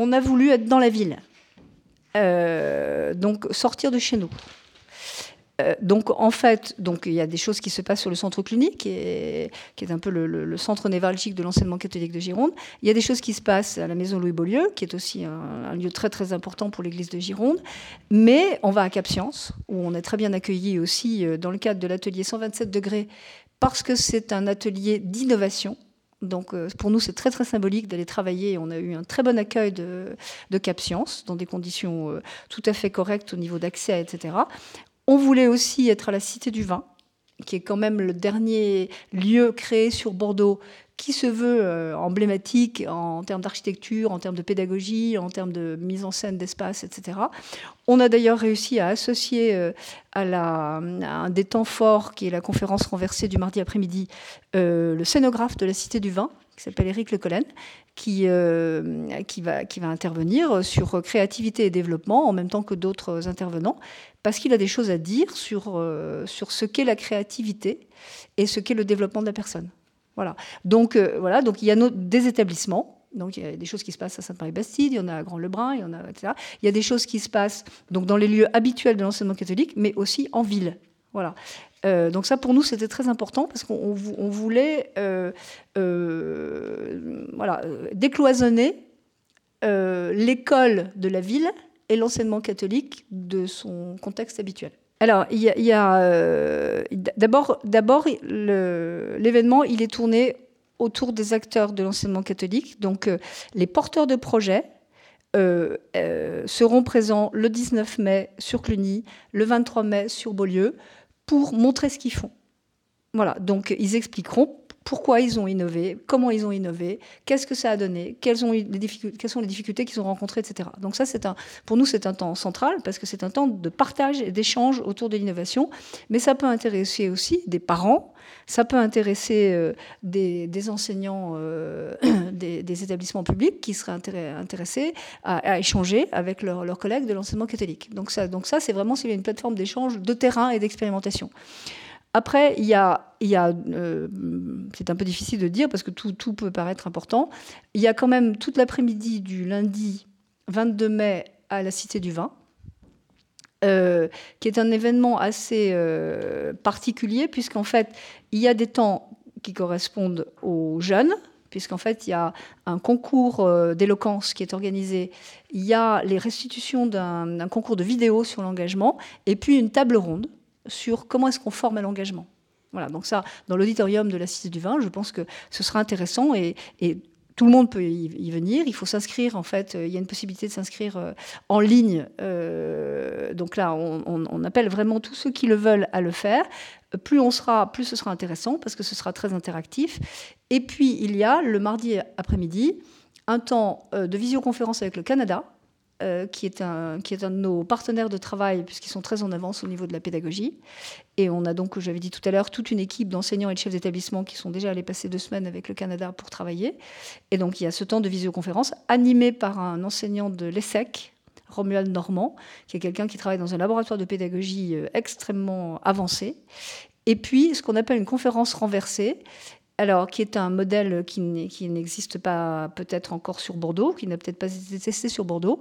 on a voulu être dans la ville. donc sortir de chez nous. Euh, donc en fait, donc il y a des choses qui se passent sur le centre clinique, qui est, un peu le, centre névralgique de l'enseignement catholique de Gironde. Il y a des choses qui se passent à la maison Louis Beaulieu, qui est aussi un, lieu très très important pour l'Église de Gironde. Mais on va à Cap Science, où on est très bien accueilli aussi euh, dans le cadre de l'atelier 127 degrés, parce que c'est un atelier d'innovation. Donc euh, pour nous, c'est très très symbolique d'aller travailler. On a eu un très bon accueil de, de Cap Science dans des conditions tout à fait correctes au niveau d'accès, etc. On voulait aussi être à la Cité du Vin, qui est quand même le dernier lieu créé sur Bordeaux qui se veut euh, emblématique en termes d'architecture, en termes de pédagogie, en termes de mise en scène d'espace, etc. On a d'ailleurs réussi à associer euh, à, un des temps forts, qui est la conférence renversée du mardi après-midi, euh, le scénographe de la Cité du Vin, qui s'appelle Éric Le Collen, qui, qui, va, intervenir sur créativité et développement en même temps que d'autres intervenants parce qu'il a des choses à dire sur ce qu'est la créativité et ce qu'est le développement de la personne. Voilà. Donc, euh, voilà, donc il y a des établissements. Donc il y a des choses qui se passent à Sainte-Marie-Bastide, il y en a à Grand-Lebrun, il y en a, etc. Il y a des choses qui se passent donc, dans les lieux habituels de l'enseignement catholique, mais aussi en ville. Voilà. Euh, donc ça, pour nous, c'était très important parce qu'on voulait voilà, décloisonner l'école de la ville et l'enseignement catholique de son contexte habituel. Alors, y a, euh, d'abord, d'abord l'événement, il est tourné autour des acteurs de l'enseignement catholique. Donc, euh, les porteurs de projets euh, seront présents le 19 mai sur Cluny, le 23 mai sur Beaulieu, pour montrer ce qu'ils font. Voilà, donc ils expliqueront pourquoi ils ont innové, comment ils ont innové, qu'est-ce que ça a donné, quelles, ont les quelles sont les difficultés qu'ils ont rencontrées, etc. Donc ça, un, pour nous, c'est un temps central parce que c'est un temps de partage et d'échange autour de l'innovation. Mais ça peut intéresser aussi des parents, ça peut intéresser euh, des, enseignants euh, des, établissements publics qui seraient intéressés à, échanger avec leurs collègues de l'enseignement catholique. Donc ça, donc ça c'est vraiment une plateforme d'échange de terrain et d'expérimentation. Après, il y a, euh, c'est un peu difficile de dire parce que tout, peut paraître important. Il y a quand même toute l'après-midi du lundi 22 mai à la Cité du Vin, euh, qui est un événement assez euh, particulier puisqu'en fait, il y a des temps qui correspondent aux jeunes, puisqu'en fait, il y a un concours d'éloquence qui est organisé, il y a les restitutions d'un concours de vidéo sur l'engagement, et puis une table ronde sur comment est-ce qu'on forme à l'engagement. Voilà, donc ça, dans l'auditorium de la Cité du Vin, je pense que ce sera intéressant et, tout le monde peut y, venir. Il faut s'inscrire, en fait, il y a une possibilité de s'inscrire euh, en ligne. Euh, donc là, on, appelle vraiment tous ceux qui le veulent à le faire. Plus on sera, plus ce sera intéressant parce que ce sera très interactif. Et puis, il y a le mardi après-midi un temps euh, de visioconférence avec le Canada euh, qui, est un, qui est un de nos partenaires de travail, puisqu'ils sont très en avance au niveau de la pédagogie. Et on a donc, j'avais dit tout à l'heure, toute une équipe d'enseignants et de chefs d'établissement qui sont déjà allés passer deux semaines avec le Canada pour travailler. Et donc, il y a ce temps de visioconférence animé par un enseignant de l'ESSEC, Romuald Normand, qui est quelqu'un qui travaille dans un laboratoire de pédagogie euh, extrêmement avancé. Et puis, ce qu'on appelle une conférence renversée, alors qui est un modèle qui n'existe pas peut-être encore sur Bordeaux, qui n'a peut-être pas été testé sur Bordeaux,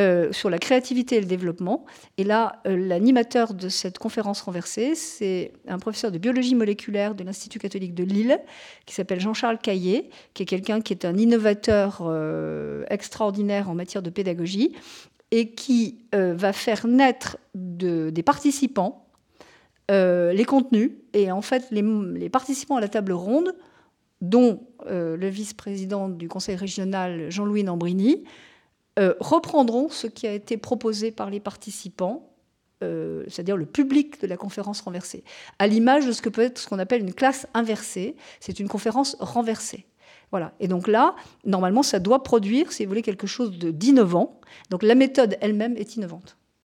euh, sur la créativité et le développement. Et là, euh, l'animateur de cette conférence renversée, c'est un professeur de biologie moléculaire de l'Institut catholique de Lille, qui s'appelle Jean-Charles Caillé, qui est quelqu'un qui est un innovateur euh, extraordinaire en matière de pédagogie et qui va faire naître des participants euh, les contenus. Et en fait, les, participants à la table ronde, dont euh, le vice-président du conseil régional Jean-Louis Nambrini, euh, reprendront ce qui a été proposé par les participants, c'est-à-dire le public de la conférence renversée, à l'image de ce que peut être ce qu'on appelle une classe inversée. C'est une conférence renversée. Voilà. Et donc là, normalement, ça doit produire, si vous voulez, quelque chose d'innovant. Donc la méthode elle-même est innovante.